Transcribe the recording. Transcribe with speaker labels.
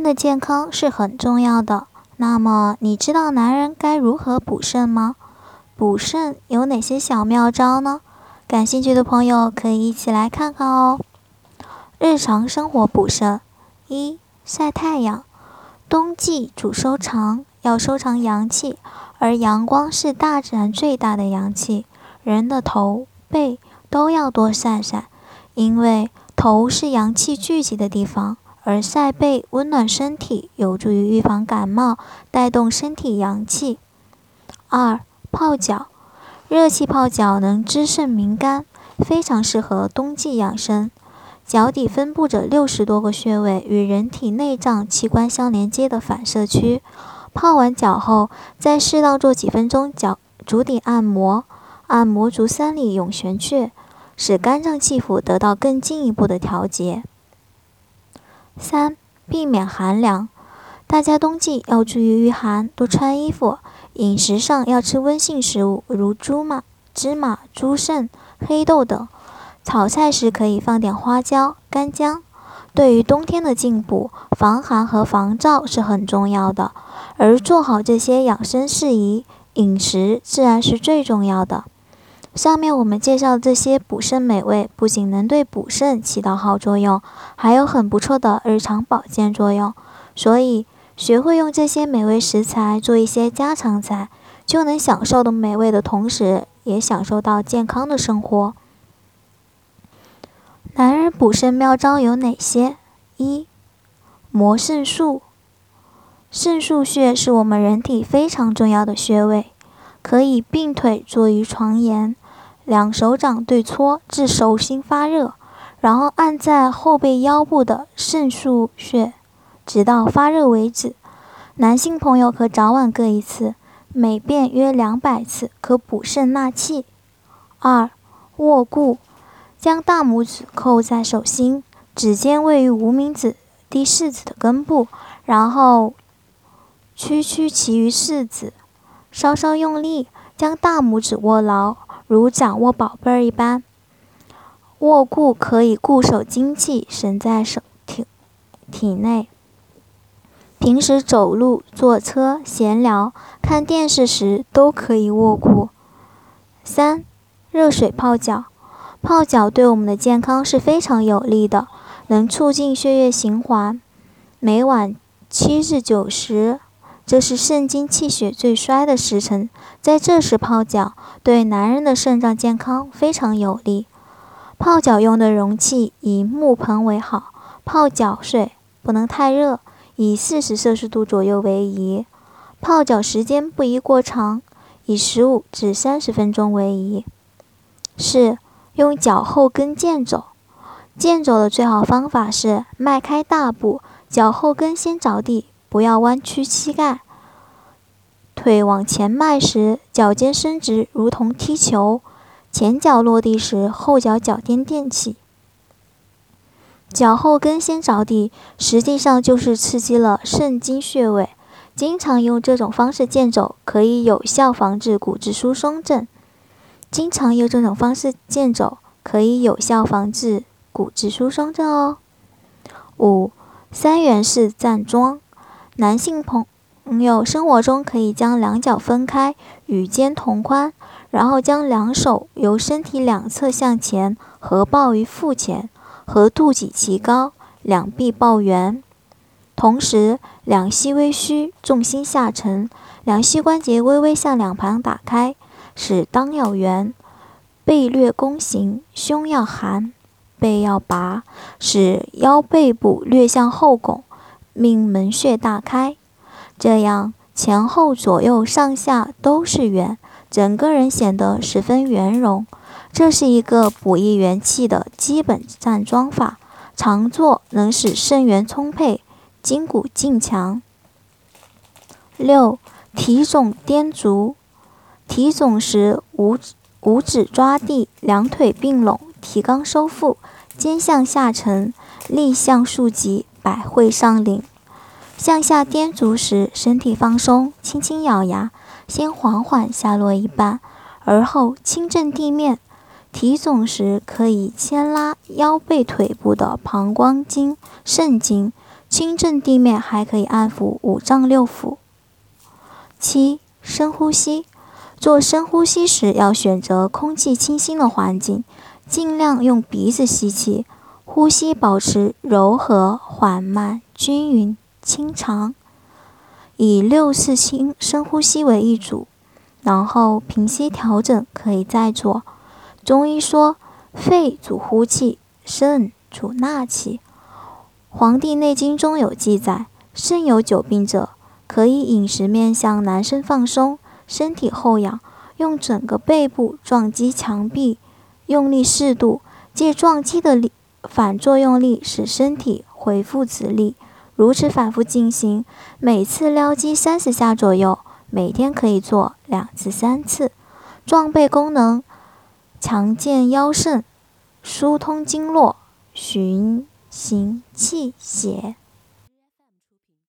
Speaker 1: 人的健康是很重要的。那么，你知道男人该如何补肾吗？补肾有哪些小妙招呢？感兴趣的朋友可以一起来看看哦。日常生活补肾：一、晒太阳。冬季主收藏，要收藏阳气，而阳光是大自然最大的阳气。人的头、背都要多晒晒，因为头是阳气聚集的地方。而晒背温暖身体，有助于预防感冒，带动身体阳气。二、泡脚，热气泡脚能滋肾明肝，非常适合冬季养生。脚底分布着六十多个穴位，与人体内脏器官相连接的反射区。泡完脚后，再适当做几分钟脚足底按摩，按摩足三里涌泉穴，使肝脏气府得到更进一步的调节。三、避免寒凉。大家冬季要注意御寒，多穿衣服。饮食上要吃温性食物，如猪麻、芝麻、猪肾、黑豆等。炒菜时可以放点花椒、干姜。对于冬天的进补，防寒和防燥是很重要的。而做好这些养生事宜，饮食自然是最重要的。上面我们介绍这些补肾美味，不仅能对补肾起到好作用，还有很不错的日常保健作用。所以，学会用这些美味食材做一些家常菜，就能享受的美味的同时，也享受到健康的生活。男人补肾妙招有哪些？一、摩肾术。肾腧穴是我们人体非常重要的穴位，可以并腿坐于床沿。两手掌对搓至手心发热，然后按在后背腰部的肾腧穴，直到发热为止。男性朋友可早晚各一次，每遍约两百次，可补肾纳气。二、握固，将大拇指扣在手心，指尖位于无名指第四指的根部，然后屈曲其余四指，稍稍用力，将大拇指握牢。如掌握宝贝儿一般，握固可以固守精气神在手体体内。平时走路、坐车、闲聊、看电视时都可以握固。三、热水泡脚，泡脚对我们的健康是非常有利的，能促进血液循环。每晚七至九时。这是肾精气血最衰的时辰，在这时泡脚，对男人的肾脏健康非常有利。泡脚用的容器以木盆为好，泡脚水不能太热，以四十摄氏度左右为宜。泡脚时间不宜过长，以十五至三十分钟为宜。四、用脚后跟健走，健走的最好方法是迈开大步，脚后跟先着地。不要弯曲膝盖，腿往前迈时，脚尖伸直，如同踢球；前脚落地时，后脚脚尖垫起。脚后跟先着地，实际上就是刺激了肾经穴位。经常用这种方式健走，可以有效防治骨质疏松症。经常用这种方式健走，可以有效防治骨质疏松症哦。五、三元式站桩。男性朋友生活中可以将两脚分开，与肩同宽，然后将两手由身体两侧向前合抱于腹前，和肚脐齐高，两臂抱圆。同时，两膝微虚，重心下沉，两膝关节微微向两旁打开，使裆要圆，背略弓形，胸要含，背要拔，使腰背部略向后拱。命门穴大开，这样前后左右上下都是圆，整个人显得十分圆融。这是一个补益元气的基本站桩法，常做能使肾元充沛，筋骨劲强。六提踵颠足，提踵时五五指抓地，两腿并拢，提肛收腹，肩向下沉，力向竖脊。百会上领，向下颠足时，身体放松，轻轻咬牙，先缓缓下落一半，而后轻震地面。提踵时可以牵拉腰背腿部的膀胱经、肾经，轻震地面还可以安抚五脏六腑。七、深呼吸。做深呼吸时，要选择空气清新的环境，尽量用鼻子吸气，呼吸保持柔和、缓慢、均匀、清长，以六次轻深呼吸为一组，然后平息调整，可以再做。中医说，肺主呼气，肾主纳气。《黄帝内经》中有记载，肾有久病者，可以饮食面向男生放松，身体后仰，用整个背部撞击墙壁，用力适度，借撞击的力反作用力使身体恢复直立。如此反复进行，每次撩击三十下左右，每天可以做两至三次。壮背功能，强健腰肾，疏通经络，循。行气血。